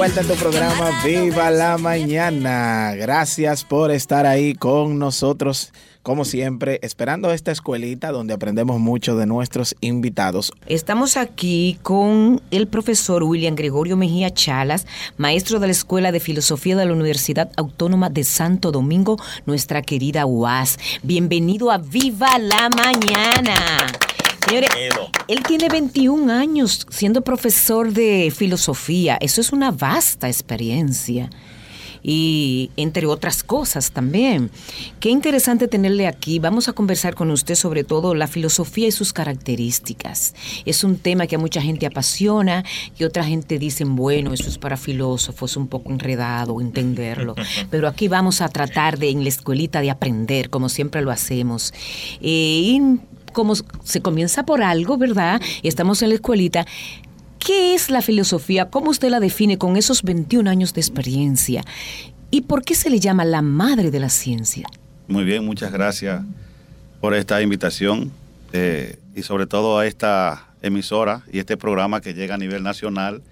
vuelta en tu programa Viva la Mañana. Gracias por estar ahí con nosotros, como siempre, esperando esta escuelita donde aprendemos mucho de nuestros invitados. Estamos aquí con el profesor William Gregorio Mejía Chalas, maestro de la Escuela de Filosofía de la Universidad Autónoma de Santo Domingo, nuestra querida UAS. Bienvenido a Viva la Mañana. Señores, él tiene 21 años siendo profesor de filosofía. Eso es una vasta experiencia. Y entre otras cosas también. Qué interesante tenerle aquí. Vamos a conversar con usted sobre todo la filosofía y sus características. Es un tema que a mucha gente apasiona y otra gente dice, bueno, eso es para filósofos, un poco enredado entenderlo. Pero aquí vamos a tratar de, en la escuelita, de aprender, como siempre lo hacemos. Eh, y como se comienza por algo, ¿verdad? Y estamos en la escuelita. ¿Qué es la filosofía? ¿Cómo usted la define con esos 21 años de experiencia? ¿Y por qué se le llama la madre de la ciencia? Muy bien, muchas gracias por esta invitación eh, y sobre todo a esta emisora y este programa que llega a nivel nacional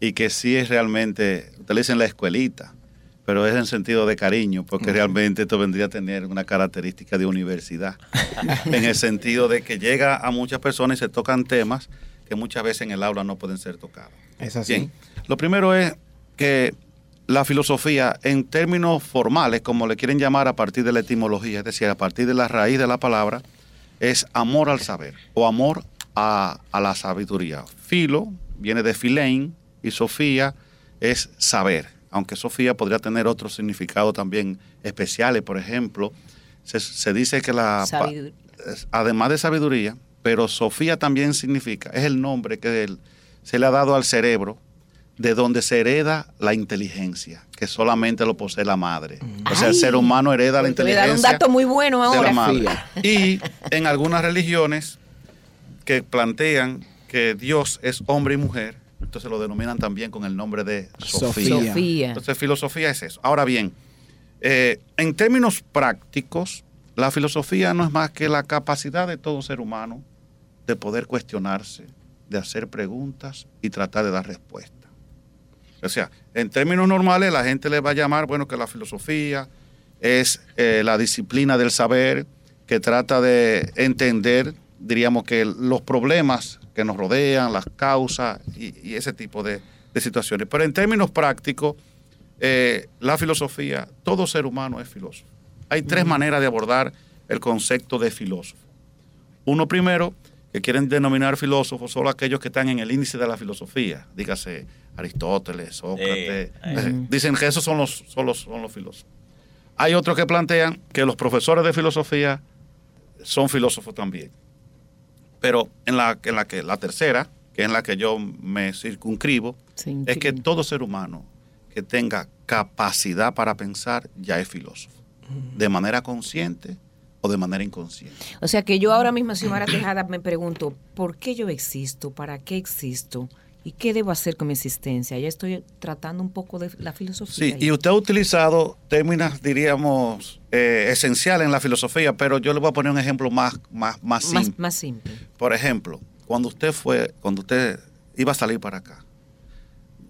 y que sí es realmente, ustedes dicen la escuelita, pero es en sentido de cariño, porque realmente esto vendría a tener una característica de universidad, en el sentido de que llega a muchas personas y se tocan temas que muchas veces en el aula no pueden ser tocados. Es así. Bien, lo primero es que la filosofía, en términos formales, como le quieren llamar a partir de la etimología, es decir, a partir de la raíz de la palabra, es amor al saber o amor a, a la sabiduría. Filo viene de filein y Sofía es saber aunque Sofía podría tener otro significado también especiales, por ejemplo, se, se dice que la, Sabidur además de sabiduría, pero Sofía también significa, es el nombre que él, se le ha dado al cerebro, de donde se hereda la inteligencia, que solamente lo posee la madre. O sea, el ser humano hereda la Te voy a dar inteligencia un dato muy bueno de la ahora. madre. Y en algunas religiones que plantean que Dios es hombre y mujer, entonces lo denominan también con el nombre de Sofía. Sofía. Entonces, filosofía es eso. Ahora bien, eh, en términos prácticos, la filosofía no es más que la capacidad de todo ser humano de poder cuestionarse, de hacer preguntas y tratar de dar respuesta. O sea, en términos normales, la gente le va a llamar, bueno, que la filosofía es eh, la disciplina del saber que trata de entender, diríamos que los problemas que nos rodean, las causas y, y ese tipo de, de situaciones. Pero en términos prácticos, eh, la filosofía, todo ser humano es filósofo. Hay tres maneras de abordar el concepto de filósofo. Uno primero, que quieren denominar filósofos solo aquellos que están en el índice de la filosofía, dígase Aristóteles, Sócrates, Eh, eh. dicen que esos son los, son los, son los filósofos. Hay otros que plantean que los profesores de filosofía son filósofos también. Pero en la, en la que la tercera, que es en la que yo me circunscribo, Sí, es que todo ser humano que tenga capacidad para pensar ya es filósofo, de manera consciente o de manera inconsciente. O sea que yo ahora mismo, Xiomara Tejada, me pregunto, ¿por qué yo existo? ¿Para qué existo? ¿Y qué debo hacer con mi existencia? Ya estoy tratando un poco de la filosofía. Sí, y usted ha utilizado términos, diríamos, eh, esenciales en la filosofía, pero yo le voy a poner un ejemplo más, más, más simple. más, más simple. Por ejemplo, cuando usted fue, cuando usted iba a salir para acá,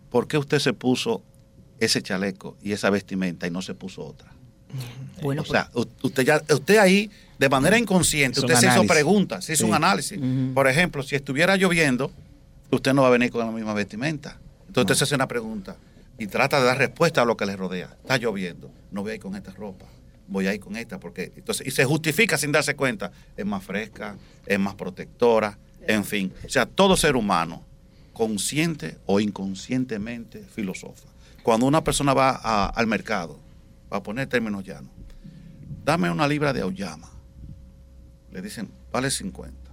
¿por qué usted se puso ese chaleco y esa vestimenta y no se puso otra? Bueno, o sea, u- usted ya, usted ahí, de manera inconsciente, usted se hizo preguntas, se hizo Sí. un análisis. Por ejemplo, si estuviera lloviendo, usted no va a venir con la misma vestimenta. Entonces usted se hace una pregunta y trata de dar respuesta a lo que le rodea. Está lloviendo, no voy a ir con esta ropa, voy a ir con esta, porque entonces, y se justifica sin darse cuenta, es más fresca, es más protectora, en fin. O sea, todo ser humano, consciente o inconscientemente, filosofa. Cuando una persona va a- al mercado, va a poner términos llanos, dame una libra de auyama. Le dicen, vale 50.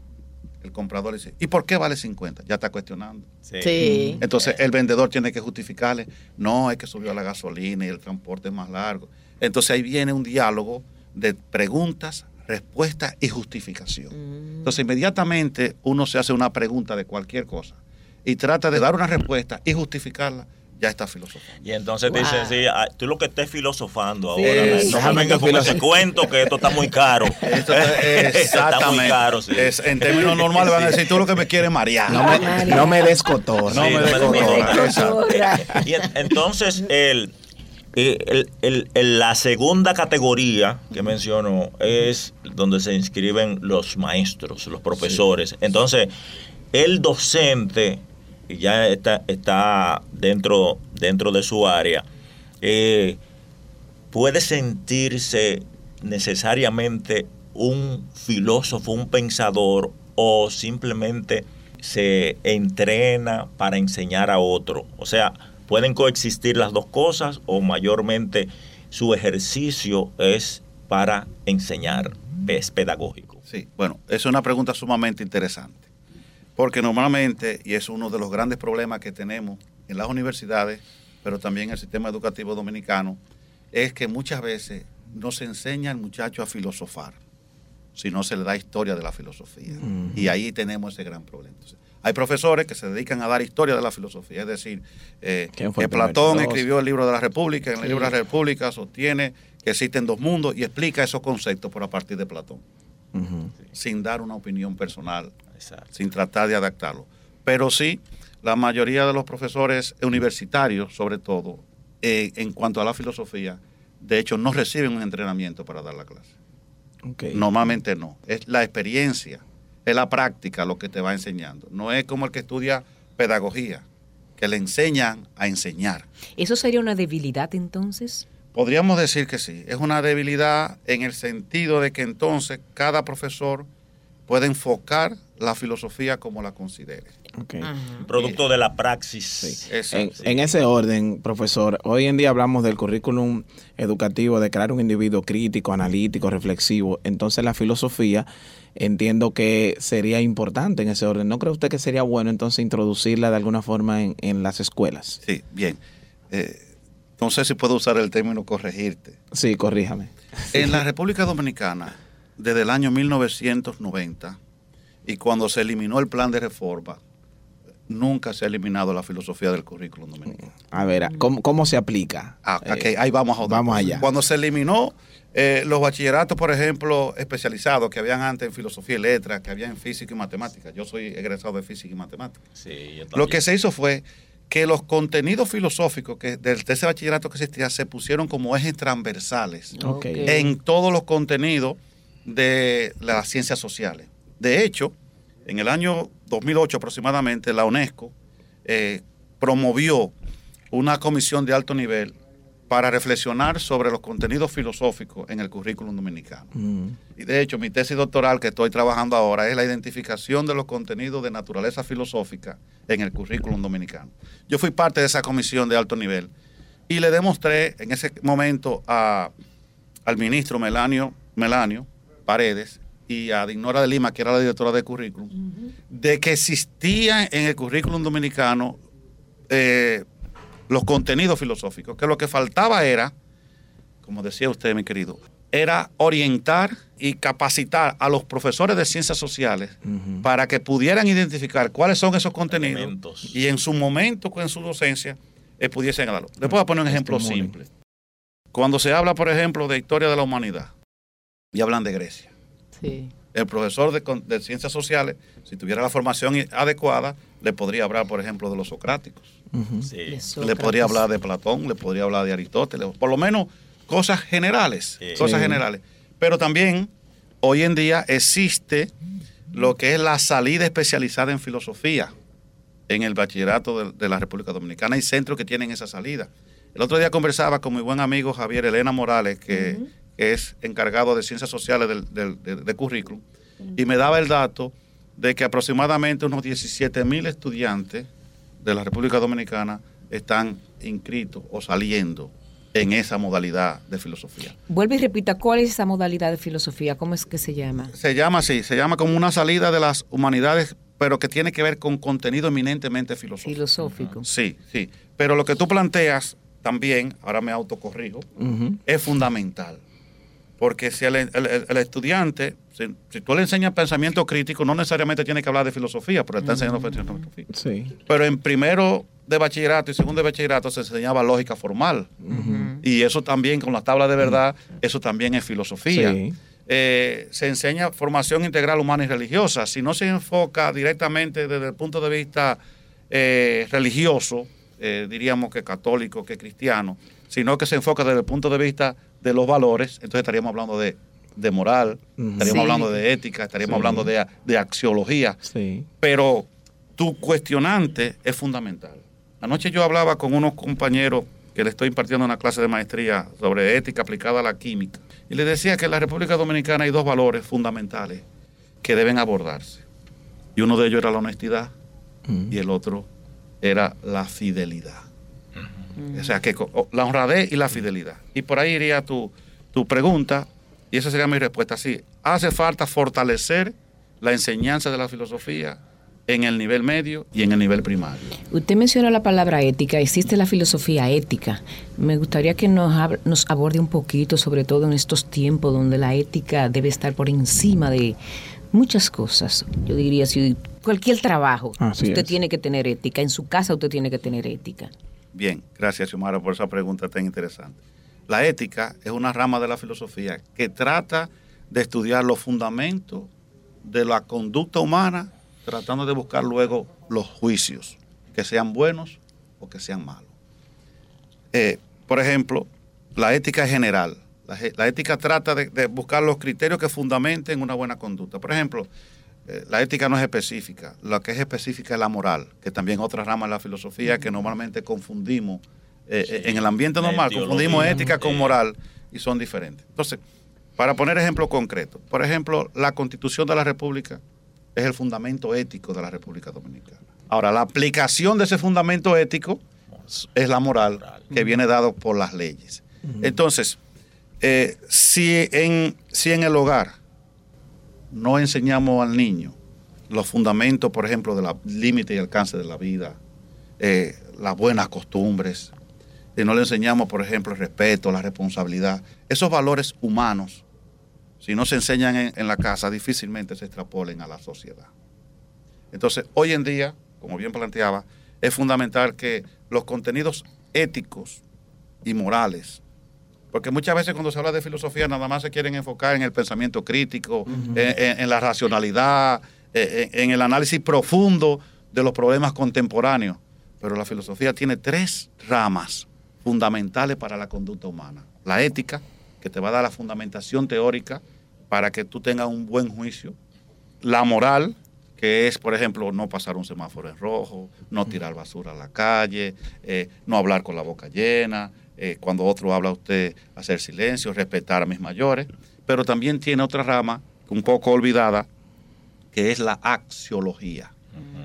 El comprador le dice, ¿y por qué vale 50? Ya está cuestionando. Sí. Sí. Entonces el vendedor tiene que justificarle, no, es que subió la gasolina y el transporte es más largo. Entonces ahí viene un diálogo de preguntas, respuestas y justificación. Mm. Entonces inmediatamente uno se hace una pregunta de cualquier cosa y trata de dar una respuesta y justificarla, ya está filosofando. Y entonces Wow. dicen, sí, ah, tú lo que estés filosofando Sí. ahora, Eh, no me vengas que con ese cuento que esto está muy caro. Esto está- está muy caro, sí. Es- en términos normales van a decir, tú lo que me quieres marear. No me, no me des cotor. No Sí, me no des me cotorra, des exacto. Y en- entonces, el, el- el- el- la segunda categoría que menciono es donde se inscriben los maestros, los profesores. Entonces, el docente ya está, está dentro, dentro de su área, eh, puede sentirse necesariamente un filósofo, un pensador o simplemente se entrena para enseñar a otro. O sea, pueden coexistir las dos cosas o mayormente su ejercicio es para enseñar, es pedagógico. Sí, bueno, es una pregunta sumamente interesante. Porque normalmente, y es uno de los grandes problemas que tenemos en las universidades, pero también en el sistema educativo dominicano, es que muchas veces no se enseña al muchacho a filosofar, sino se le da historia de la filosofía. Y ahí tenemos ese gran problema. Entonces, hay profesores que se dedican a dar historia de la filosofía, es decir, eh, ¿Quién fue que Platón escribió el libro de la República, en el Sí. libro de la República sostiene que existen dos mundos y explica esos conceptos por a partir de Platón sin dar una opinión personal, Exacto. sin tratar de adaptarlo. Pero sí, la mayoría de los profesores universitarios, sobre todo, eh, en cuanto a la filosofía, de hecho no reciben un entrenamiento para dar la clase. Ok. Normalmente no. Es la experiencia, es la práctica lo que te va enseñando. No es como el que estudia pedagogía, que le enseñan a enseñar. ¿Eso sería una debilidad entonces? Podríamos decir que sí. Es una debilidad en el sentido de que entonces cada profesor puede enfocar la filosofía como la considere. Producto de la praxis. Sí. Exacto. En, en ese orden, profesor, hoy en día hablamos del currículum educativo, de crear un individuo crítico, analítico, reflexivo. Entonces la filosofía entiendo que sería importante en ese orden. ¿No cree usted que sería bueno entonces introducirla de alguna forma en, en las escuelas? Sí, bien. Eh, no sé si puedo usar el término corregirte. Sí, corríjame. En la República Dominicana, desde el año 1990, y cuando se eliminó el plan de reforma, nunca se ha eliminado la filosofía del currículum dominicano. A ver, ¿cómo, cómo se aplica? Ah, Eh, ok, ahí vamos a otra vamos allá. Cuando se eliminó eh, los bachilleratos, por ejemplo, especializados que habían antes en filosofía y letras, que había en física y matemática. Yo soy egresado de física y matemática. Sí, yo Lo que se hizo fue que los contenidos filosóficos que del- de ese bachillerato que existía se pusieron como ejes transversales en todos los contenidos de las ciencias sociales. De hecho, en el año 2008 aproximadamente, la UNESCO eh, promovió una comisión de alto nivel para reflexionar sobre los contenidos filosóficos en el currículum dominicano. Mm, Y de hecho, mi tesis doctoral que estoy trabajando ahora es la identificación de los contenidos de naturaleza filosófica en el currículum dominicano. Yo fui parte de esa comisión de alto nivel y le demostré en ese momento a- al ministro Melanio, Melanio Paredes y a Dignora de Lima, que era la directora de currículum, de que existía en el currículum dominicano eh, los contenidos filosóficos, que lo que faltaba era, como decía usted, mi querido, era orientar y capacitar a los profesores de ciencias sociales para que pudieran identificar cuáles son esos contenidos Elementos. y en su momento, en su docencia, eh, pudiesen darlo. Les voy a poner un ejemplo simple. Cuando se habla, por ejemplo, de historia de la humanidad y hablan de Grecia, Sí. el profesor de, con- de ciencias sociales, si tuviera la formación adecuada, le podría hablar, por ejemplo, de los socráticos. Sí. Le podría hablar de Platón, le podría hablar de Aristóteles, por lo menos cosas generales, Sí. cosas generales. Pero también hoy en día existe lo que es la salida especializada en filosofía en el bachillerato de, de la República Dominicana. Hay centros que tienen esa salida. El otro día conversaba con mi buen amigo Javier Elena Morales, que, que es encargado de ciencias sociales del, del- de, de currículum, y me daba el dato de que aproximadamente unos 17 mil estudiantes de la República Dominicana están inscritos o saliendo en esa modalidad de filosofía. Vuelve y repita, ¿cuál es esa modalidad de filosofía? ¿Cómo es que se llama? Se llama así, se llama como una salida de las humanidades, pero que tiene que ver con contenido eminentemente filosófico. Filosófico. Sí, sí. Pero lo que tú planteas también, ahora me autocorrijo, es fundamental. Porque si el, el- el- el estudiante, si, si tú le enseñas pensamiento crítico, no necesariamente tiene que hablar de filosofía, pero le está enseñando filosofía. Sí. Pero en primero de bachillerato y segundo de bachillerato se enseñaba lógica formal. Y eso también, con la tabla de verdad, eso también es filosofía. Sí. Eh, se enseña formación integral humana y religiosa. Si no se enfoca directamente desde el punto de vista eh, religioso, eh, diríamos que católico, que cristiano, sino que se enfoca desde el punto de vista de los valores, entonces estaríamos hablando de, de moral, estaríamos Sí. hablando de ética, estaríamos Sí. hablando de, de axiología Sí. pero tu cuestionante es fundamental. Anoche yo hablaba con unos compañeros que le estoy impartiendo una clase de maestría sobre ética aplicada a la química y le decía que en la República Dominicana hay dos valores fundamentales que deben abordarse. Y uno de ellos era la honestidad y el otro era la fidelidad. O sea, que la honradez y la fidelidad. Y por ahí iría tu, tu pregunta, y esa sería mi respuesta. Sí, hace falta fortalecer la enseñanza de la filosofía en el nivel medio y en el nivel primario. Usted menciona la palabra ética, existe la filosofía ética. Me gustaría que nos, aborde un poquito, sobre todo en estos tiempos donde la ética debe estar por encima de muchas cosas. Yo diría, si cualquier trabajo, Así usted es. tiene que tener ética, en su casa usted tiene que tener ética. Bien, gracias Xiomara por esa pregunta tan interesante. La ética es una rama de la filosofía que trata de estudiar los fundamentos de la conducta humana, tratando de buscar luego los juicios, que sean buenos o que sean malos. Eh, por ejemplo, la ética es general. La, ética trata de, buscar los criterios que fundamenten una buena conducta. Por ejemplo, la ética no es específica. Lo que es específica es la moral, que también otra rama de la filosofía que normalmente confundimos eh, eh, en el ambiente normal. Confundimos ética con moral y son diferentes. Entonces, para poner ejemplos concretos, por ejemplo, la constitución de la República es el fundamento ético de la República Dominicana. Ahora, la aplicación de ese fundamento ético es la moral que viene dado por las leyes. Entonces, eh, si, en, si en el hogar no enseñamos al niño los fundamentos, por ejemplo, de la límite y alcance de la vida, eh, las buenas costumbres, y no le enseñamos, por ejemplo, el respeto, la responsabilidad, esos valores humanos, si no se enseñan en, en la casa, difícilmente se extrapolen a la sociedad. Entonces, hoy en día, como bien planteaba, es fundamental que los contenidos éticos y morales, porque muchas veces cuando se habla de filosofía nada más se quieren enfocar en el pensamiento crítico, en, en- en la racionalidad, en, en el análisis profundo de los problemas contemporáneos. Pero la filosofía tiene tres ramas fundamentales para la conducta humana. La ética, que te va a dar la fundamentación teórica para que tú tengas un buen juicio. La moral, que es, por ejemplo, no pasar un semáforo en rojo, no tirar basura a la calle, eh, no hablar con la boca llena, eh, cuando otro habla usted hacer silencio, respetar a mis mayores. Pero también tiene otra rama, un poco olvidada, que es la axiología,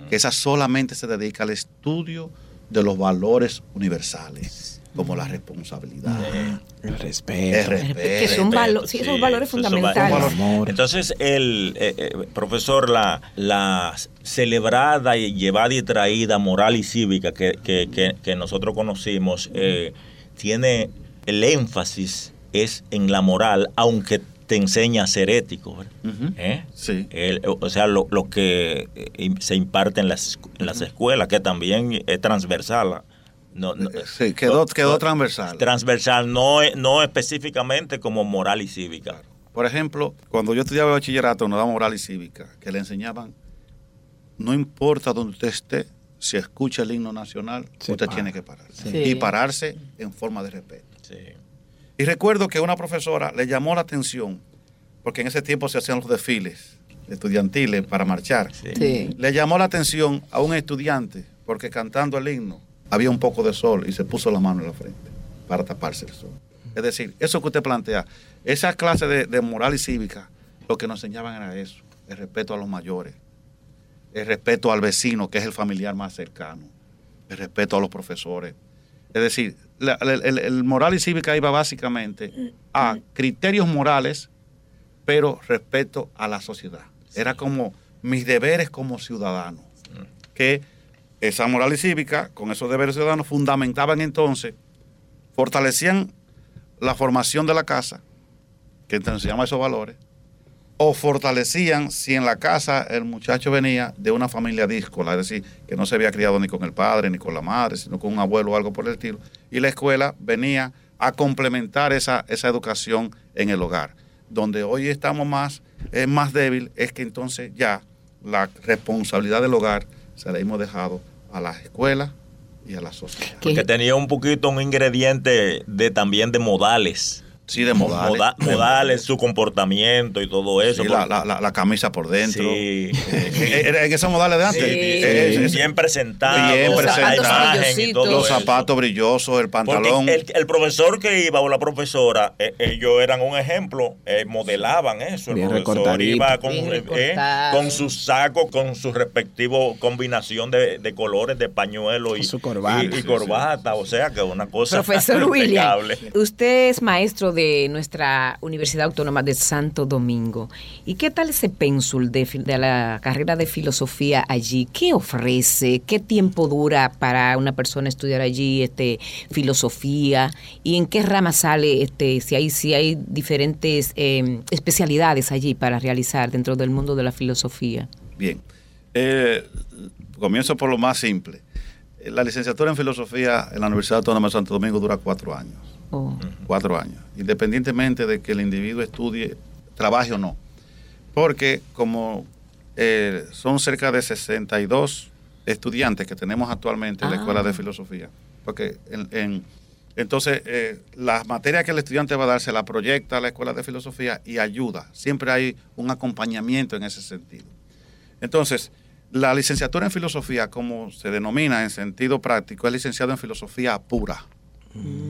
que esa solamente se dedica al estudio de los valores universales, como la responsabilidad, El el respeto. respeto. Que son valo- sí, esos valores esos fundamentales. valores. Entonces, el eh, eh, profesor, la, la celebrada y llevada y traída moral y cívica que, que- que- que nosotros conocimos, eh, tiene el énfasis es en la moral, aunque te enseña a ser ético. ¿Eh? Sí. El- o sea, lo, lo que eh, se imparte en las, en las escuelas, que también es transversal. No, no- Eh, Sí, quedó, quedó transversal. transversal, no, es- no específicamente como moral y cívica. Por ejemplo, cuando yo estudiaba bachillerato, nos daba moral y cívica, que le enseñaban, no importa donde usted esté, si escucha el himno nacional, Se usted para. tiene que pararse. Sí. Y pararse en forma de respeto. Sí. Y recuerdo que una profesora le llamó la atención, porque en ese tiempo se hacían los desfiles estudiantiles para marchar. Sí. Sí. Le llamó la atención a un estudiante, porque cantando el himno había un poco de sol y se puso la mano en la frente para taparse el sol. Es decir, eso que usted plantea, esa clase de, de moral y cívica, lo que nos enseñaban era eso, el respeto a los mayores, el respeto al vecino, que es el familiar más cercano, el respeto a los profesores. Es decir, la- el, el- moral y cívica iba básicamente a criterios morales, pero respeto a la sociedad. Era como mis deberes como ciudadano. Que esa moral y cívica, con esos deberes ciudadanos, fundamentaban entonces, fortalecían la formación de la casa, que entonces se llama esos valores, o fortalecían si en la casa el muchacho venía de una familia díscola, es decir, que no se había criado ni con el padre ni con la madre, sino con un abuelo o algo por el estilo, y la escuela venía a complementar esa, esa educación en el hogar. Donde hoy estamos más, eh, más débil es que entonces ya la responsabilidad del hogar se la hemos dejado a las escuelas y a la sociedad. Que tenía un poquito un ingrediente de también de modales Sí, de modales. Moda, modales, su comportamiento y todo eso. Sí, la, la, la, camisa por dentro. Sí. Eh, en esos modales de antes. Sí, eh, sí. bien presentado. Bien presentado. La imagen y todo Los eso. zapatos brillosos, el pantalón. El, el profesor que iba o la profesora, eh, ellos eran un ejemplo, eh, modelaban eso. El Bien profesor iba con, eh, con su saco, con su respectivo combinación de, de colores de pañuelo y, su corbata. y, y Sí, sí, corbata. O sea que una cosa Profesor William, impecable. usted es maestro de nuestra Universidad Autónoma de Santo Domingo. ¿Y qué tal ese pénsul de, la carrera de filosofía allí? ¿Qué ofrece? ¿Qué tiempo dura para una persona estudiar allí este, filosofía? ¿Y en qué rama sale? Este, si, hay, si hay diferentes eh, especialidades allí para realizar dentro del mundo de la filosofía. Bien. Eh, comienzo por lo más simple. La licenciatura en filosofía en la Universidad Autónoma de Santo Domingo dura cuatro años. Cuatro años. Independientemente de que el individuo estudie, trabaje o no. Porque como eh, son cerca de 62 estudiantes que tenemos actualmente en la Ah. Escuela de Filosofía. Porque en, en- entonces eh, las materias que el estudiante va a dar se la proyecta a la Escuela de Filosofía y ayuda. Siempre hay un acompañamiento en ese sentido. Entonces, la licenciatura en filosofía, como se denomina en sentido práctico, es licenciado en filosofía pura.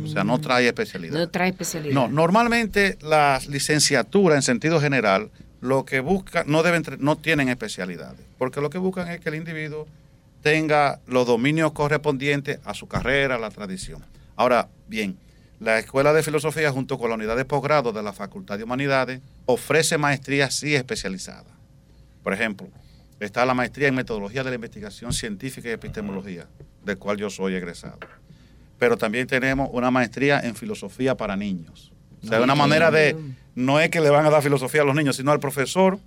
O sea, no trae especialidad. No trae especialidad. No, normalmente las licenciaturas en sentido general lo que buscan, no deben, no tienen especialidades, porque lo que buscan es que el individuo tenga los dominios correspondientes a su carrera, a la tradición. Ahora, bien, la Escuela de Filosofía junto con la unidad de posgrado de la Facultad de Humanidades ofrece maestrías sí especializadas. Por ejemplo, está la maestría en metodología de la investigación científica y epistemología, del cual yo soy egresado. Pero también tenemos una maestría en filosofía para niños. O sea, una manera de, no es que le van a dar filosofía a los niños, sino al profesor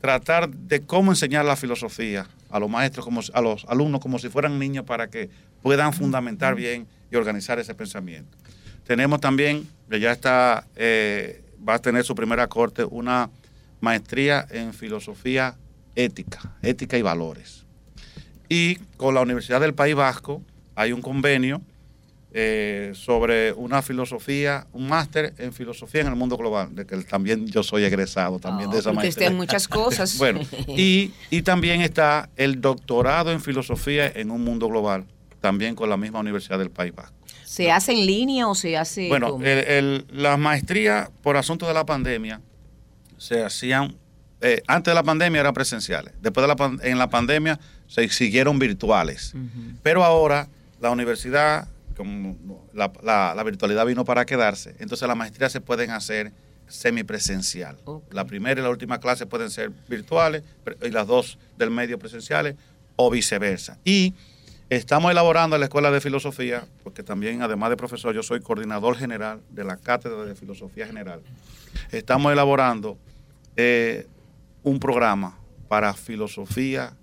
tratar de cómo enseñar la filosofía a los maestros, como, a los alumnos, como si fueran niños para que puedan fundamentar bien y organizar ese pensamiento. Tenemos también, que ya está, eh, va a tener su primera corte, una maestría en filosofía ética, ética y valores. Y con la Universidad del País Vasco hay un convenio eh, sobre una filosofía, un máster en filosofía en el mundo global, de que también yo soy egresado también de esa Ah, usted maestría. en muchas cosas. Bueno, y, y también está el doctorado en filosofía en un mundo global, también con la misma Universidad del País Vasco. ¿Se hace en línea o se hace Bueno, el, el- las maestrías por asunto de la pandemia se hacían, eh, antes de la pandemia eran presenciales, después de la, en la pandemia se siguieron virtuales, pero ahora la universidad, como la, la- la virtualidad vino para quedarse, entonces las maestrías se pueden hacer semipresencial. La primera y la última clase pueden ser virtuales y las dos del medio presenciales o viceversa. Y estamos elaborando en la Escuela de Filosofía, porque también además de profesor yo soy coordinador general de la Cátedra de Filosofía General. Estamos elaborando eh, un programa para filosofía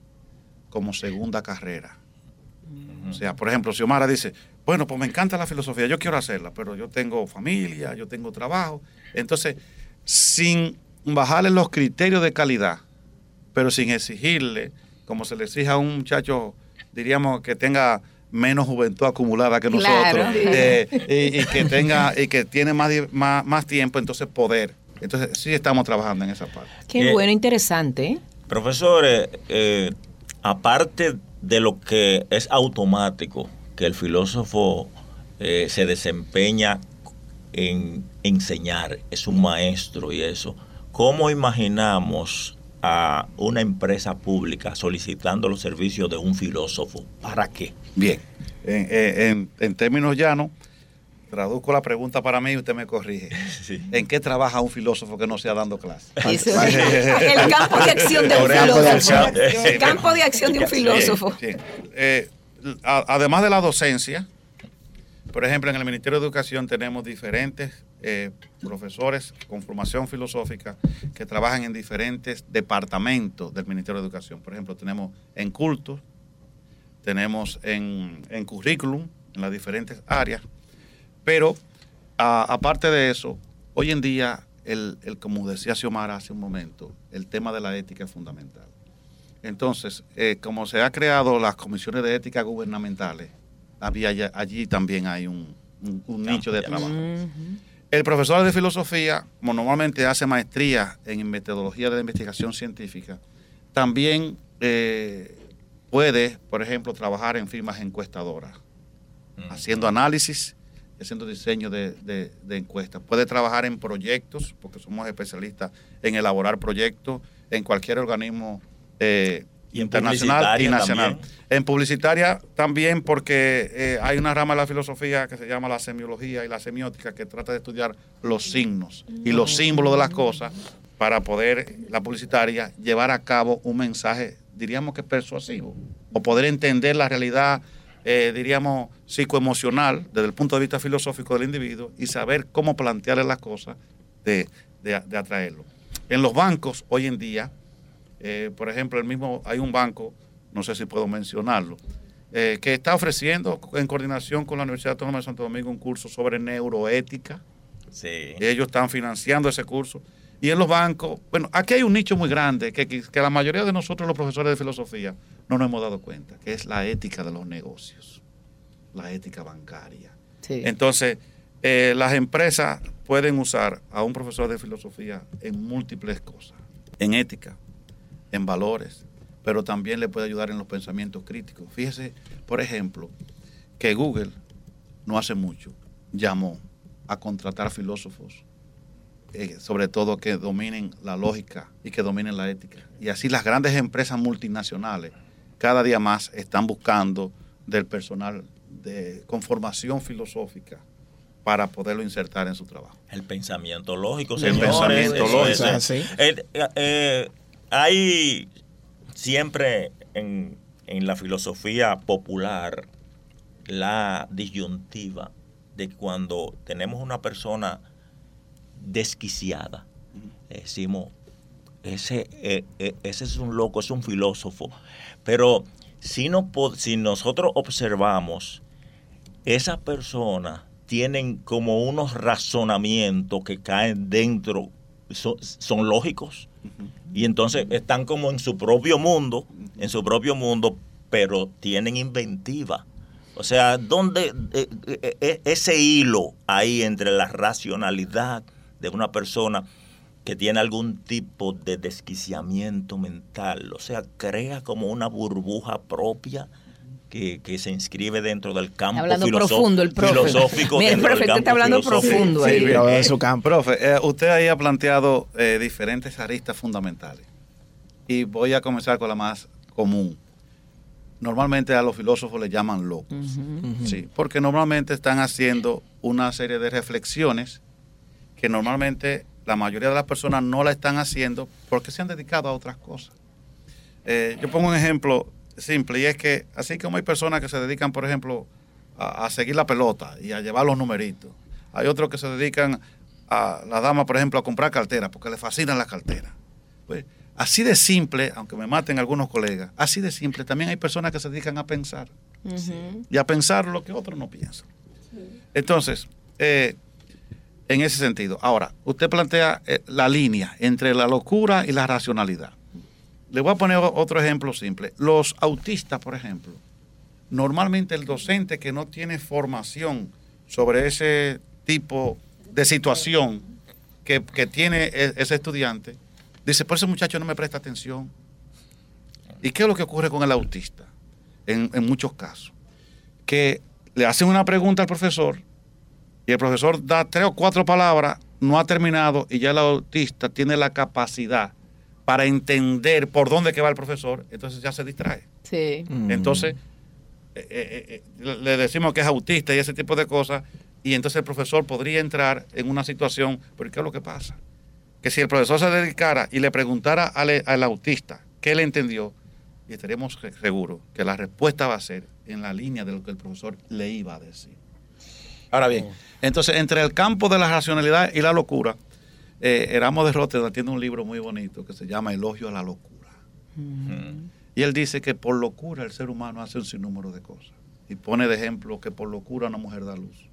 como segunda carrera. O sea, por ejemplo, si Omara dice, bueno, pues me encanta la filosofía, yo quiero hacerla, pero yo tengo familia, yo tengo trabajo. Entonces, sin bajarle los criterios de calidad, pero sin exigirle, como se le exige a un muchacho, diríamos, que tenga menos juventud acumulada que nosotros, Claro. eh, y, y que tenga, y que tiene más, más, más tiempo, entonces poder. Entonces, sí estamos trabajando en esa parte. Qué Eh, bueno, interesante. ¿eh? Profesores, eh, aparte de lo que es automático, que el filósofo eh, se desempeña en enseñar, es un maestro y eso, ¿cómo imaginamos a una empresa pública solicitando los servicios de un filósofo? ¿Para qué? Bien. En, en- en términos llanos, traduzco la pregunta para mí y usted me corrige. Sí. ¿En qué trabaja un filósofo que no sea dando clases? El campo de acción de un filósofo. El campo de acción de un filósofo. Sí. Eh, además de la docencia, por ejemplo, en el Ministerio de Educación tenemos diferentes eh, profesores con formación filosófica que trabajan en diferentes departamentos del Ministerio de Educación. Por ejemplo, tenemos en cultos, tenemos en, currículum, en las diferentes áreas, pero aparte de eso, hoy en día, el, el, como decía Xiomara hace un momento, el tema de la ética es fundamental. Entonces, eh, como se ha creado las comisiones de ética gubernamentales, había allí también hay un, nicho de trabajo. El profesor de filosofía, como normalmente hace maestría en metodología de investigación científica, también eh, puede, por ejemplo, trabajar en firmas encuestadoras, haciendo análisis haciendo diseño de, encuestas. Puede trabajar en proyectos, porque somos especialistas en elaborar proyectos en cualquier organismo eh, internacional y nacional. En publicitaria también porque eh, hay una rama de la filosofía que se llama la semiología y la semiótica que trata de estudiar los signos y los símbolos de las cosas para poder la publicitaria llevar a cabo un mensaje, diríamos que persuasivo, o poder entender la realidad, eh, diríamos, psicoemocional desde el punto de vista filosófico del individuo y saber cómo plantearle las cosas de, de atraerlo. En los bancos hoy en día, eh, por ejemplo, el mismo, hay un banco, no sé si puedo mencionarlo, eh, que está ofreciendo en coordinación con la Universidad Autónoma de Santo Domingo un curso sobre neuroética. Sí. ellos están financiando ese curso. Y en los bancos, bueno, aquí hay un nicho muy grande que, que, la mayoría de nosotros, los profesores de filosofía, no nos hemos dado cuenta, que es la ética de los negocios, la ética bancaria. Entonces, eh, las empresas pueden usar a un profesor de filosofía en múltiples cosas, en ética, en valores, pero también le puede ayudar en los pensamientos críticos. Fíjese, por ejemplo, que Google no hace mucho llamó a contratar filósofos, eh, sobre todo que dominen la lógica y que dominen la ética. Y así las grandes empresas multinacionales cada día más están buscando del personal de, con formación filosófica para poderlo insertar en su trabajo. El pensamiento lógico, señores. El pensamiento lógico. Eh, eh, hay siempre en, la filosofía popular la disyuntiva de cuando tenemos una persona desquiciada, decimos, ese, eh, eh, ese es un loco, es un filósofo, pero si, no, si nosotros observamos, esa persona tienen como unos razonamientos que caen dentro, son, lógicos. Y entonces están como en su propio mundo, en su propio mundo, pero tienen inventiva. O sea, ¿dónde eh, eh, eh, ese hilo ahí entre la racionalidad de una persona que tiene algún tipo de desquiciamiento mental? O sea, crea como una burbuja propia que, se inscribe dentro del campo hablando profundo, el filosófico. Mira, el profe está hablando profundo ahí. Sí, su campo. Profe, eh, usted ahí ha planteado eh, diferentes aristas fundamentales. Y voy a comenzar con la más común. Normalmente a los filósofos le llaman locos. Sí, porque normalmente están haciendo una serie de reflexiones que normalmente la mayoría de las personas no la están haciendo porque se han dedicado a otras cosas. Eh, yo pongo un ejemplo simple y es que así como hay personas que se dedican, por ejemplo, a, seguir la pelota y a llevar los numeritos, hay otros que se dedican a la dama, por ejemplo, a comprar carteras porque le fascinan las carteras. Pues así de simple, aunque me maten algunos colegas, así de simple, también hay personas que se dedican a pensar y a pensar lo que otros no piensan. Entonces, eh, en ese sentido, ahora, usted plantea eh, la línea entre la locura y la racionalidad. Le voy a poner otro ejemplo simple. Los autistas, por ejemplo, normalmente el docente que no tiene formación sobre ese tipo de situación que, tiene e, ese estudiante, dice, por ese muchacho no me presta atención. ¿Y qué es lo que ocurre con el autista? En, en muchos casos. Que le hacen una pregunta al profesor y el profesor da tres o cuatro palabras, no ha terminado y ya el autista tiene la capacidad para entender por dónde que va el profesor, entonces ya se distrae. Sí. Mm. Entonces, eh, eh, eh, le decimos que es autista y ese tipo de cosas, y entonces el profesor podría entrar en una situación, pero ¿qué es lo que pasa? Que si el profesor se dedicara y le preguntara al, al autista qué le entendió, y estaríamos seguros que la respuesta va a ser en la línea de lo que el profesor le iba a decir. Ahora bien, entonces entre el campo de la racionalidad y la locura, eh, Erasmo de Rotterdam tiene un libro muy bonito que se llama Elogio a la locura. Y él dice que por locura el ser humano hace un sinnúmero de cosas. Y pone de ejemplo que por locura una mujer da luz.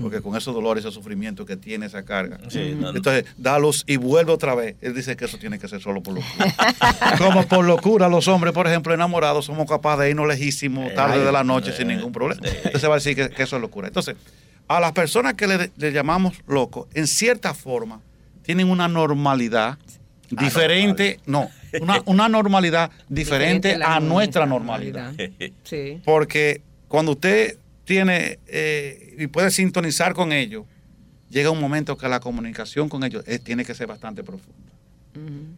Porque con esos dolores, ese sufrimiento que tiene esa carga. Sí, no, no. Entonces, da luz y vuelve otra vez. Él dice que eso tiene que ser solo por locura. Como por locura, los hombres, por ejemplo, enamorados, somos capaces de irnos lejísimos tarde de la noche sin ningún problema. Entonces va a decir que, que eso es locura. Entonces, a las personas que le, le llamamos locos, en cierta forma, tienen una normalidad diferente, no, una, una normalidad diferente, a nuestra normalidad. Sí. Porque cuando usted tiene eh, y puede sintonizar con ellos, llega un momento que la comunicación con ellos eh, tiene que ser bastante profunda.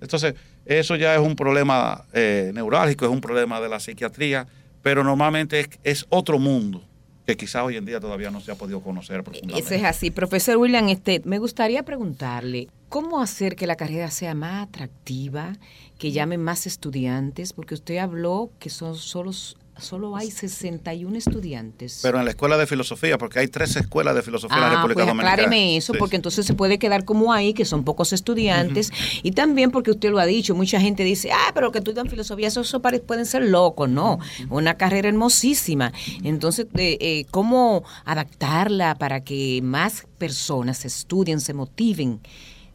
Entonces, eso ya es un problema eh, neurálgico, es un problema de la psiquiatría, pero normalmente es, es otro mundo que quizás hoy en día todavía no se ha podido conocer profundamente. Eso es así. Profesor William Estet, me gustaría preguntarle, ¿cómo hacer que la carrera sea más atractiva, que llame más estudiantes? Porque usted habló que son solo, solo hay 61 estudiantes. Pero en la escuela de filosofía, porque hay tres escuelas de filosofía en la Ah, República pues Dominicana. acláreme eso, Sí, porque entonces se puede quedar como ahí, que son pocos estudiantes, y también porque usted lo ha dicho, mucha gente dice, ah, pero que estudian filosofía, eso, eso pueden ser locos, no, una carrera hermosísima. Entonces, eh, eh, ¿cómo adaptarla para que más personas estudien, se motiven?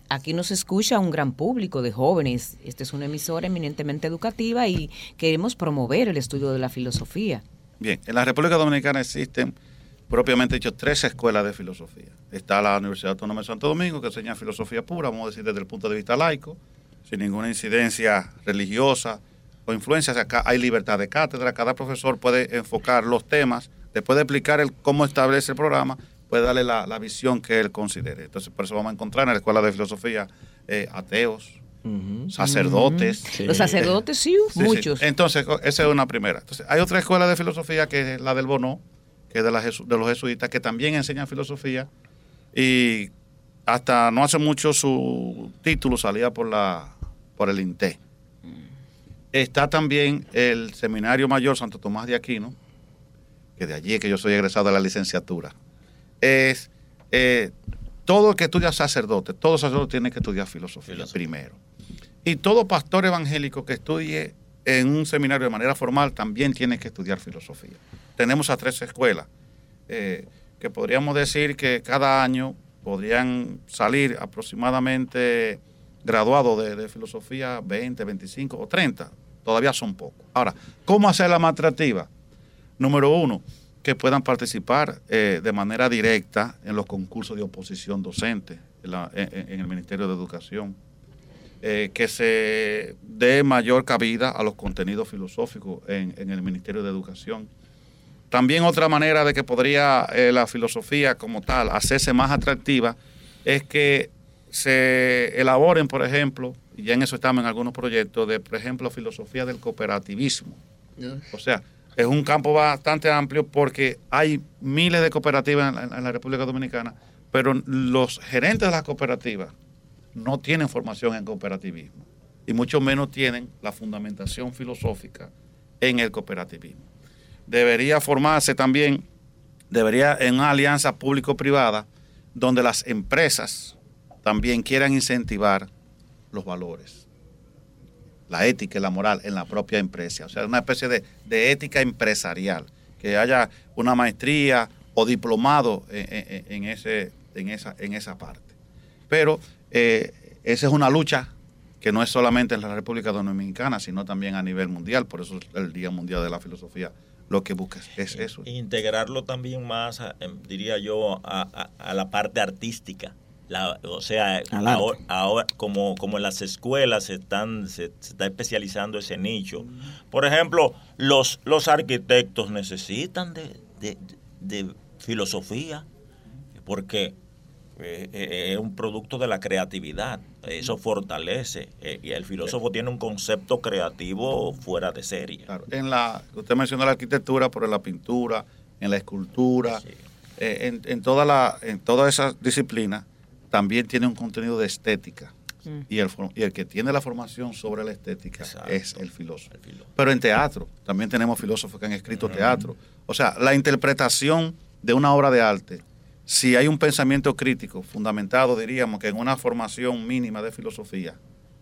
Aquí nos escucha un gran público de jóvenes. Esta es una emisora eminentemente educativa y queremos promover el estudio de la filosofía. Bien, en la República Dominicana existen, propiamente dicho, tres escuelas de filosofía. Está la Universidad Autónoma de Santo Domingo, que enseña filosofía pura, vamos a decir desde el punto de vista laico, sin ninguna incidencia religiosa o influencia. O sea, acá hay libertad de cátedra, cada profesor puede enfocar los temas, después de explicar el, cómo establece el programa, puede darle la, la visión que él considere. Entonces, por eso vamos a encontrar en la escuela de filosofía eh, ateos, sacerdotes. Sí. Los sacerdotes, sí, Sí, sí. muchos. Entonces, esa es una primera. Entonces, hay otra escuela de filosofía que es la del Bono, que es de, la jesu- de los jesuitas, que también enseñan filosofía. Y hasta no hace mucho su título salía por, la, por el INTE. Está también el Seminario Mayor Santo Tomás de Aquino, que de allí es que yo soy egresado de la licenciatura. Es eh, todo el que estudia sacerdote, todo sacerdote tiene que estudiar filosofía, Filosofía. primero. Y todo pastor evangélico que estudie en un seminario de manera formal también tiene que estudiar filosofía. Tenemos a tres escuelas, eh, que podríamos decir que cada año podrían salir aproximadamente graduados de, de filosofía 20, 25 o 30. Todavía son pocos. Ahora, ¿cómo hacerla más atractiva? Número uno, que puedan participar eh, de manera directa en los concursos de oposición docente en, la- en- en el Ministerio de Educación. Eh, que se dé mayor cabida a los contenidos filosóficos en, en el Ministerio de Educación. También otra manera de que podría eh, la filosofía como tal hacerse más atractiva es que se elaboren, por ejemplo, y ya en eso estamos en algunos proyectos, de, por ejemplo, filosofía del cooperativismo. O sea, es un campo bastante amplio porque hay miles de cooperativas en la, República Dominicana, pero los gerentes de las cooperativas no tienen formación en cooperativismo y mucho menos tienen la fundamentación filosófica en el cooperativismo. Debería formarse también, debería en una alianza público-privada donde las empresas también quieran incentivar los valores, la ética y la moral en la propia empresa. O sea, una especie de, de ética empresarial, que haya una maestría o diplomado en, en- en ese, en, esa, en esa parte. Pero eh, esa es una lucha que no es solamente en la República Dominicana, sino también a nivel mundial. Por eso el Día Mundial de la Filosofía lo que busca es eso. Integrarlo también más, em, diría yo, a, a- a la parte artística. La- o sea, ahora, ahora como, como en las escuelas se, están, se, se está especializando ese nicho. Por ejemplo, los, los arquitectos necesitan de, de- de filosofía porque eh, eh, es un producto de la creatividad. Eso fortalece. eh, y el filósofo tiene un concepto creativo fuera de serie. Claro, en la, usted mencionó la arquitectura, pero en la pintura, en la escultura, Sí. eh, en, en, toda la, en todas esas disciplinas, también tiene un contenido de estética. Y, el, y el que tiene la formación sobre la estética Exacto. es el filósofo. El filósofo. Pero en teatro, también tenemos filósofos que han escrito teatro. O sea, la interpretación de una obra de arte, si hay un pensamiento crítico fundamentado, diríamos que en una formación mínima de filosofía,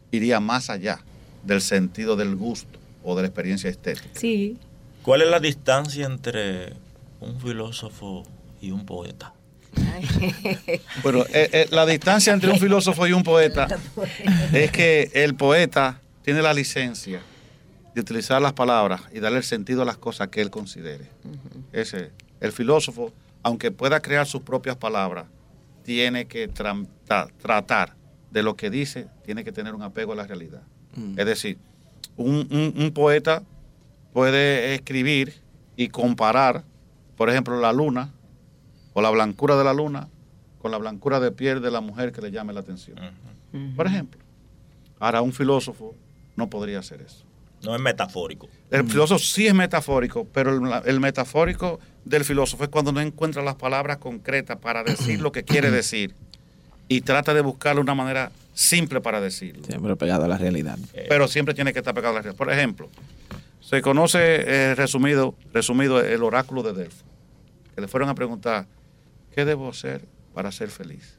iría más allá del sentido del gusto o de la experiencia estética. Sí. ¿Cuál es la distancia entre un filósofo y un poeta? Bueno, eh, eh, la distancia entre un filósofo y un poeta es que el poeta tiene la licencia de utilizar las palabras y darle el sentido a las cosas que él considere. Ese, el filósofo, aunque pueda crear sus propias palabras, tiene que tra- tra- tratar de lo que dice, tiene que tener un apego a la realidad. Es decir, un, un- un poeta puede escribir y comparar, por ejemplo, la luna o la blancura de la luna con la blancura de piel de la mujer que le llame la atención. Por ejemplo. Ahora, un filósofo no podría hacer eso. No es metafórico. El filósofo sí es metafórico, pero el, el metafórico del filósofo es cuando no encuentra las palabras concretas para decir lo que quiere decir y trata de buscarle una manera simple para decirlo. Siempre pegado a la realidad. Pero siempre tiene que estar pegado a la realidad. Por ejemplo, se conoce eh, resumido, resumido el oráculo de Delfo, que le fueron a preguntar, ¿qué debo hacer para ser feliz?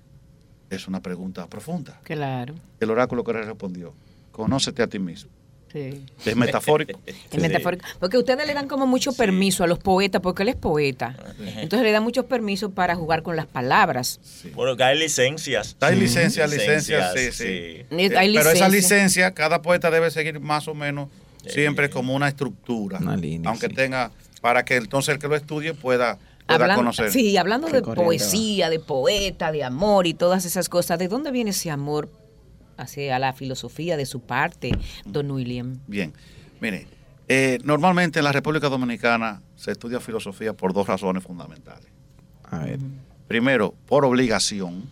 Es una pregunta profunda. Claro. El oráculo que le respondió, conócete a ti mismo. Sí. Es metafórico. Es Sí. metafórico. Porque ustedes le dan como mucho permiso a los poetas, porque él es poeta. Entonces le dan muchos permisos para jugar con las palabras. Sí. Bueno, que hay licencias. Hay licencias, licencias, sí, Licencias, sí. sí. Hay Eh, Pero esa licencia. cada poeta debe seguir más o menos siempre como una estructura. Una línea, Aunque sí. tenga, para que entonces el que lo estudie pueda Hablando, conocer. sí, hablando de corriente va. poesía, de poeta, de amor y todas esas cosas, ¿de dónde viene ese amor hacia la filosofía de su parte, don William? Bien, mire, eh, normalmente en la República Dominicana se estudia filosofía por dos razones fundamentales. A ver. Primero, por obligación.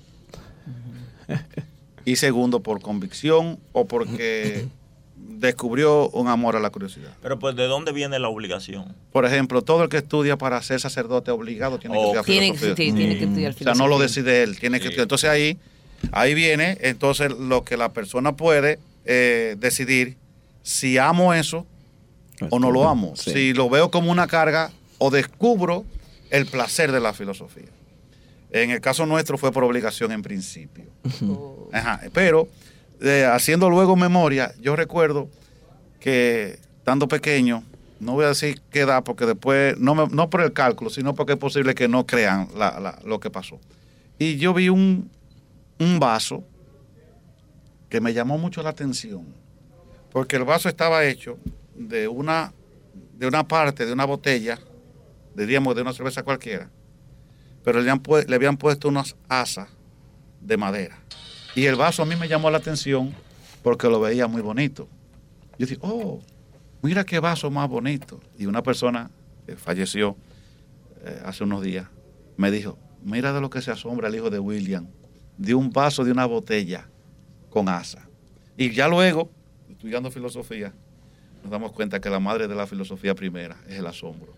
Y segundo, por convicción o porque descubrió un amor a la curiosidad. Pero pues, ¿de dónde viene la obligación? Por ejemplo, todo el que estudia para ser sacerdote obligado tiene que estudiar Tiene, filosofía. sí, tiene que estudiar O sea, no lo filosofía. decide él, tiene que estudiar. Entonces ahí, ahí viene entonces lo que la persona puede eh, decidir si amo eso o no lo amo. Sí. Si lo veo como una carga o descubro el placer de la filosofía. En el caso nuestro fue por obligación en principio. Oh. Ajá, pero haciendo luego memoria, yo recuerdo que estando pequeño, no voy a decir qué edad, porque después, no, me- no por el cálculo, sino porque es posible que no crean la- la- lo que pasó. Y yo vi un, un vaso que me llamó mucho la atención, porque el vaso estaba hecho de una, de una parte de una botella, diríamos de una cerveza cualquiera, pero le, le habían puesto unas asas de madera. Y el vaso a mí me llamó la atención porque lo veía muy bonito. Yo dije, oh, mira qué vaso más bonito. Y una persona que falleció eh, hace unos días me dijo, mira de lo que se asombra el hijo de William, de un vaso de una botella con asa. Y ya luego, estudiando filosofía, nos damos cuenta que la madre de la filosofía primera es el asombro,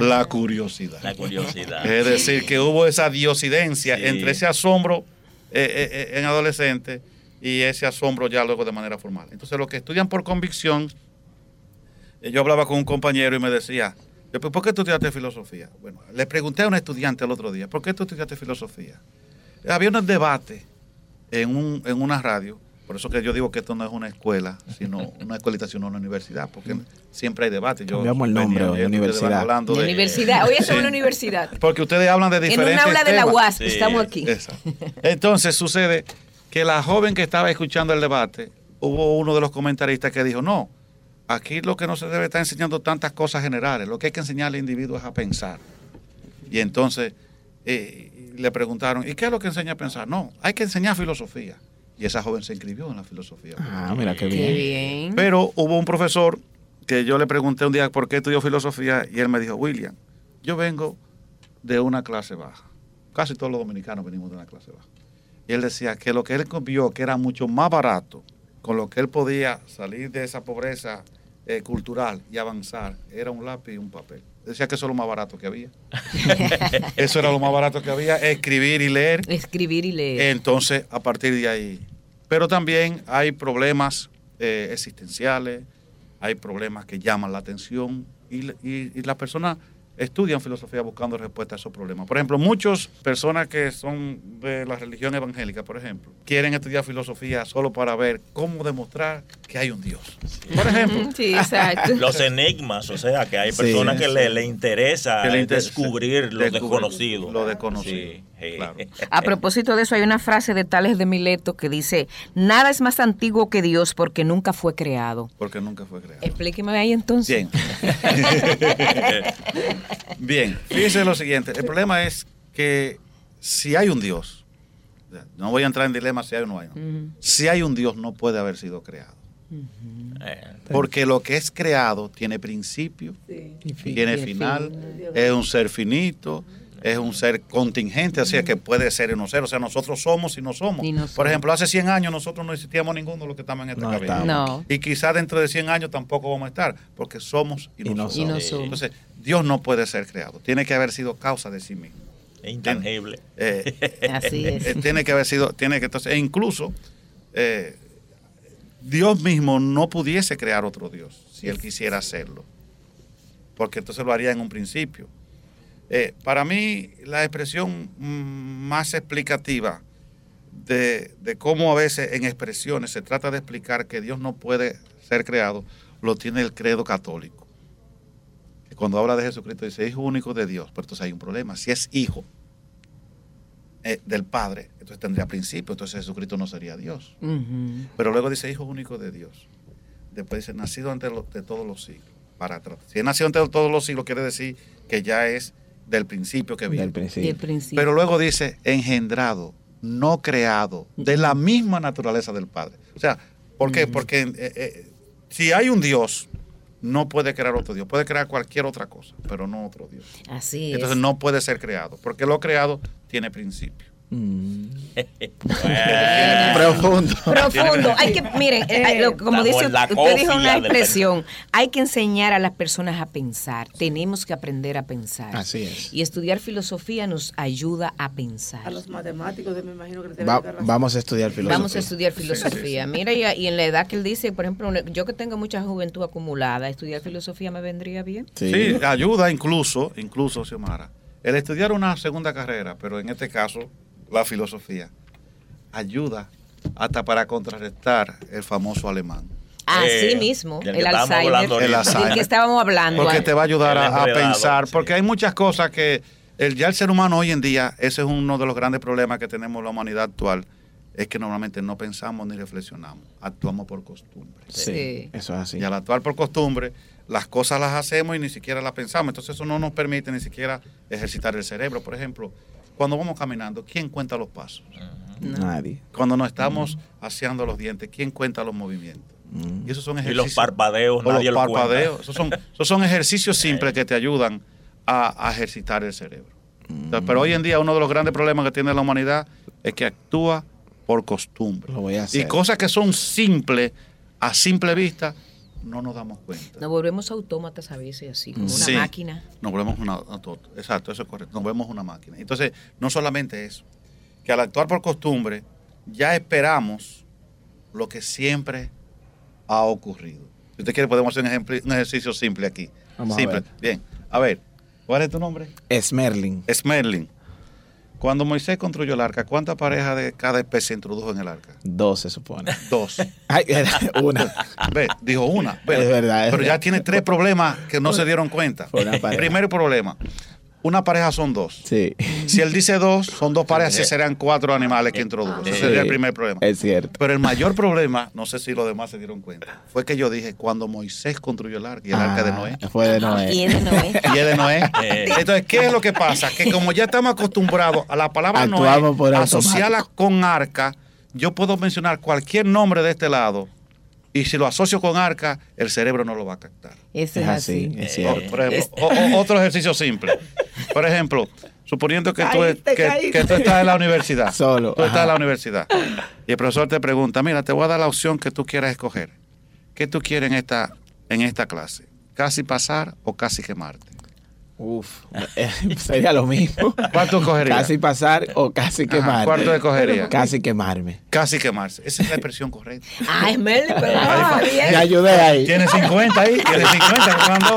la curiosidad. La curiosidad. Es decir, que hubo esa diosidencia Sí. entre ese asombro eh, eh, eh, en adolescente y ese asombro ya luego de manera formal. Entonces, los que estudian por convicción, yo hablaba con un compañero y me decía, yo, "¿Pero ¿por qué tú estudiaste filosofía? Bueno, le pregunté a un estudiante el otro día, ¿por qué tú estudiaste filosofía? Había un debate en, un, en una radio, por eso que yo digo que esto no es una escuela, sino una escuelita, sino una universidad, porque siempre hay debate. Yo Cambiamos el nombre venía universidad. hablando De de- universidad. Hoy es Sí. una universidad. porque ustedes hablan de En diferentes un aula de la. UAS, Sí. estamos aquí. Exacto. Entonces sucede que la joven que estaba escuchando el debate, hubo uno de los comentaristas que dijo, no, aquí lo que no se debe estar enseñando tantas cosas generales, lo que hay que enseñar al individuo es a pensar. Y entonces eh, le preguntaron, ¿y qué es lo que enseña a pensar? No, hay que enseñar filosofía. Y esa joven se inscribió en la filosofía. Ah, mira qué bien. Pero hubo un profesor que yo le pregunté un día por qué estudió filosofía y él me dijo, William, yo vengo de una clase baja. Casi todos los dominicanos venimos de una clase baja. Y él decía que lo que él vio que era mucho más barato, con lo que él podía salir de esa pobreza eh, cultural y avanzar, era un lápiz y un papel. Decía que eso era lo más barato que había. eso era lo más barato que había, escribir y leer. Escribir y leer. Entonces, a partir de ahí. Pero también hay problemas eh, existenciales, hay problemas que llaman la atención y, y- y la persona estudian filosofía buscando respuesta a esos problemas. Por ejemplo, muchas personas que son de la religión evangélica, por ejemplo, quieren estudiar filosofía solo para ver cómo demostrar que hay un Dios. Por ejemplo, Sí, exacto. Los enigmas, o sea, que hay Sí, personas que sí. le, le interesa Que le interesa descubrir lo descubrir desconocido. lo desconocido, claro. A propósito de eso, hay una frase de Tales de Mileto que dice, nada es más antiguo que Dios porque nunca fue creado. porque nunca fue creado. Explíqueme ahí entonces. Bien. Bien, fíjese lo siguiente. El problema es que si hay un Dios, no voy a entrar en dilema si hay o no hay. Si hay un Dios, no puede haber sido creado. Eh, Porque lo que es creado tiene principio, tiene final, fin. es un ser finito, es un ser contingente, así que puede ser y no ser. O sea, nosotros somos y no somos. Y no Por ejemplo, hace 100 años nosotros no existíamos ninguno de los que estamos en esta No cabina. estamos. No. Y quizás dentro de 100 años tampoco vamos a estar, porque somos y no, Y no somos. Y no Sí. somos. Entonces, Dios no puede ser creado. Tiene que haber sido causa de sí mismo. es intangible. Eh, Así eh, es. tiene que haber sido, tiene que entonces, e incluso eh, Dios mismo no pudiese crear otro Dios si él quisiera hacerlo, porque entonces lo haría en un principio. Eh, para mí, la expresión más explicativa de, de cómo a veces en expresiones se trata de explicar que Dios no puede ser creado, lo tiene el credo católico. Que Cuando habla de Jesucristo dice hijo único de Dios, pero entonces hay un problema. Si es hijo eh, del Padre, entonces tendría principio, entonces Jesucristo no sería Dios. Pero luego dice hijo único de Dios. Después dice nacido antes de todos los siglos. Para atrás. Si es nacido antes de todos los siglos, quiere decir que ya es del principio que viene. Del principio. Del principio. Pero luego dice engendrado, no creado, de la misma naturaleza del Padre. O sea, ¿por qué? Porque eh, eh, si hay un Dios, no puede crear otro Dios. Puede crear cualquier otra cosa, pero no otro Dios. Así Entonces es. no puede ser creado, porque lo creado tiene principio. Mm. Bueno. Profundo. Profundo. Hay que, miren, eh, lo- como dice usted dijo una expresión, hay que enseñar a las personas a pensar. Tenemos que aprender a pensar. Así es. Y estudiar filosofía nos ayuda a pensar. A los matemáticos, me imagino que Va- vamos a estudiar filosofía. Vamos a estudiar filosofía. Mira, y, y en la edad que él dice, por ejemplo, yo que tengo mucha juventud acumulada, estudiar filosofía me vendría bien. Sí. Sí, ayuda incluso, incluso, Xiomara, el estudiar una segunda carrera, pero en este caso la filosofía, ayuda hasta para contrarrestar el famoso alemán. Así Eh, mismo, el Alzheimer, El Alzheimer. que estábamos hablando. Porque te va a ayudar a, pensar, sí. porque hay muchas cosas que el, ya el ser humano hoy en día, ese es uno de los grandes problemas que tenemos la humanidad actual, es que normalmente no pensamos ni reflexionamos, actuamos por costumbre. Sí, Sí. Eso es así. Y al actuar por costumbre, las cosas las hacemos y ni siquiera las pensamos. Entonces eso no nos permite ni siquiera ejercitar el cerebro. Por ejemplo, cuando vamos caminando, ¿quién cuenta los pasos? Nadie. Cuando nos estamos aseando los dientes, ¿quién cuenta los movimientos? Mm. Y esos son Y ejercicios. los parpadeos, o nadie los lo parpadeos. Esos son, esos son ejercicios simples que te ayudan a, a ejercitar el cerebro. Entonces, pero hoy en día uno de los grandes problemas que tiene la humanidad es que actúa por costumbre. Lo voy a Y hacer. cosas que son simples, a simple vista, no nos damos cuenta. Nos volvemos autómatas a veces, así, como una Sí. máquina. Nos volvemos una, exacto, eso es correcto, nos vemos una máquina. Entonces, no solamente eso, que al actuar por costumbre, ya esperamos lo que siempre ha ocurrido. Si usted quiere, podemos hacer un, ejemplo- un ejercicio simple aquí. Vamos a simple. ver. Bien, a ver, ¿cuál es tu nombre? Esmerlin. Smerlin. Cuando Moisés construyó el arca, ¿cuántas parejas de cada especie introdujo en el arca? Dos se supone. Dos. Ay, una. Ve, dijo una. ve. Es verdad, es pero ya tiene tres problemas que no se dieron cuenta. Primer problema, una pareja son dos. Sí. Si él dice dos, son dos parejas, así serán cuatro animales que introdujo. Ese sería el Sí, primer problema. Es cierto. Pero el mayor problema, no sé si los demás se dieron cuenta, fue que yo dije cuando Moisés construyó el arca y el arca de Noé. Ah, Fue de Noé. Y es de Noé. Y es de Noé. Entonces, ¿qué es lo que pasa? Que como ya estamos acostumbrados a la palabra Actuamos Noé, asociarla con arca, yo puedo mencionar cualquier nombre de este lado y si lo asocio con arca, el cerebro no lo va a captar. Eso Es es así, es O- por ejemplo, o- o- otro ejercicio simple. Por ejemplo, suponiendo que tú, Caíste, que, caíste. que tú estás en la universidad. Solo, Tú estás en la universidad. Y el profesor te pregunta, mira, te voy a dar la opción que tú quieras escoger. ¿Qué tú quieres en esta, en esta clase? ¿Casi pasar o casi quemarte? Uf, eh, sería lo mismo. ¿Cuánto cogería? Casi pasar o casi Ajá, quemarme. ¿Cuánto escogería? Casi quemarme. Casi quemarse. Esa es la expresión correcta. Ah, es Merly, pero no, Ahí fue. bien. Me ayudé ahí. Tiene 50 ahí, tiene 50. Fernando.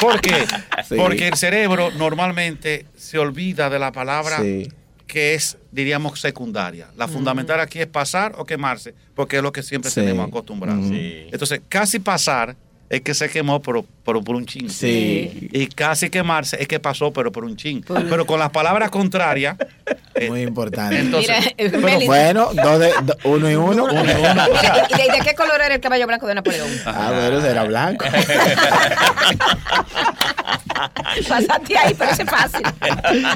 ¿Por qué? Sí. Porque el cerebro normalmente se olvida de la palabra Sí. que es, diríamos, secundaria. La fundamental aquí es pasar o quemarse, porque es lo que siempre Sí. tenemos acostumbrados. Sí. Entonces, casi pasar es que se quemó, pero, pero por un chin. Sí. Y casi quemarse es que pasó, pero por un chin. Pero con las palabras contrarias. eh, Muy importante. Entonces, Mira, pero Meli, bueno, dos de, do- uno y uno. uno y uno. O sea, ¿Y de, y de qué color era el caballo blanco de Napoleón? Ah, bueno, será blanco. Pasaste ahí, pero ese es fácil.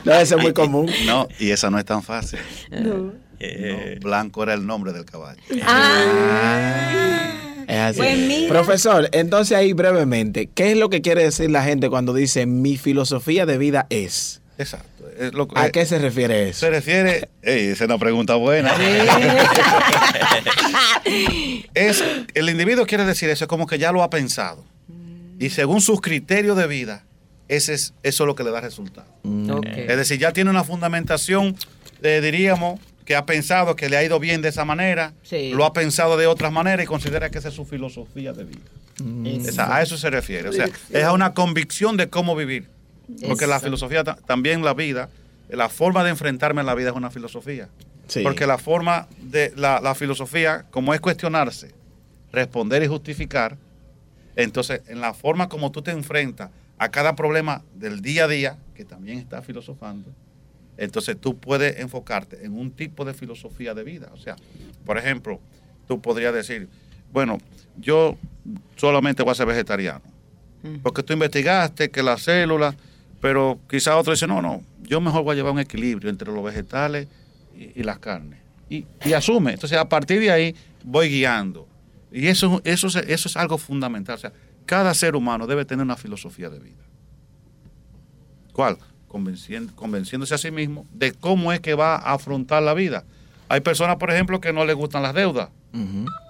No, ese es muy común. no, y esa no es tan fácil. No. Eh, No, blanco era el nombre del caballo. Ah. Es así. Pues mira. Profesor, entonces ahí brevemente, ¿qué es lo que quiere decir la gente cuando dice mi filosofía de vida es? Exacto. Es lo- ¿A eh, qué se refiere Se eso? refiere, ey, esa es una pregunta buena. es, el individuo quiere decir eso, es como que ya lo ha pensado. Y según sus criterios de vida, ese es, eso es lo que le da resultado. Es decir, ya tiene una fundamentación, eh, diríamos, que ha pensado que le ha ido bien de esa manera, Sí. lo ha pensado de otras maneras y considera que esa es su filosofía de vida. Esa- a eso se refiere. O sea, es a una convicción de cómo vivir. Porque la filosofía, ta- también la vida, la forma de enfrentarme a la vida es una filosofía. Sí. Porque la forma de la, la filosofía, como es cuestionarse, responder y justificar, entonces en la forma como tú te enfrentas a cada problema del día a día, que también está filosofando, entonces tú puedes enfocarte en un tipo de filosofía de vida. O sea, por ejemplo, tú podrías decir, bueno, yo solamente voy a ser vegetariano. Porque tú investigaste que las células, pero quizá otro dice, no, no, yo mejor voy a llevar un equilibrio entre los vegetales y, y las carnes. Y, y asume. Entonces, a partir de ahí voy guiando. Y eso, eso, es- eso es algo fundamental. O sea, cada ser humano debe tener una filosofía de vida. ¿Cuál? Convenciendo, convenciéndose a sí mismo de cómo es que va a afrontar la vida. Hay personas, por ejemplo, que no les gustan las deudas,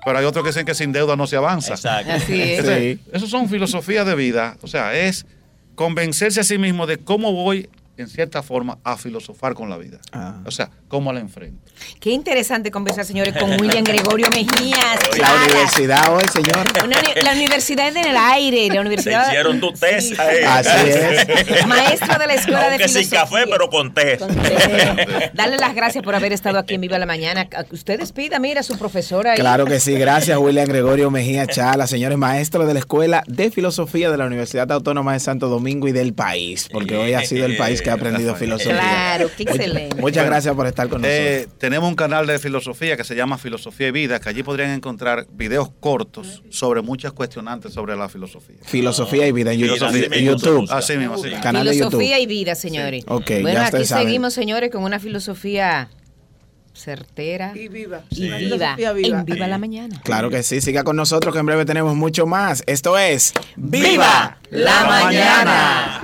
pero hay otros que dicen que sin deuda no se avanza. Exacto. Así es. Entonces, Sí. Eso son filosofías de vida. O sea, es convencerse a sí mismo de cómo voy, en cierta forma, a filosofar con la vida. Ah. O sea, cómo la enfrento. Qué interesante conversar, señores, con William Gregorio Mejías. La universidad hoy, señor. Una la universidad en el aire, la Te universidad. hicieron tu test. Sí. Así es. Maestro de la escuela de Aunque sin filosofía. café, pero con té. Darle las gracias por haber estado aquí en Viva la Mañana. Usted despida, mira, a su profesora ahí. Claro que sí, gracias William Gregorio Mejía Chala, señores maestros de la Escuela de Filosofía de la Universidad Autónoma de Santo Domingo y del país, porque hoy ha sido el país que ha aprendido filosofía. Claro, qué excelente. Muchas gracias por estar con nosotros. Eh, tenemos un canal de filosofía que se llama Filosofía y Vida, que allí podrían encontrar videos cortos sobre muchas cuestionantes sobre la filosofía. Filosofía y vida en YouTube. Filosofía. Así mismo, así. Canal de filosofía YouTube. y vida, señores. Ok, bueno, ya aquí seguimos, señores, con una filosofía certera Y viva. y viva, filosofía viva. en Viva la Mañana. Claro que sí, siga con nosotros que en breve tenemos mucho más. Esto es ¡Viva la mañana!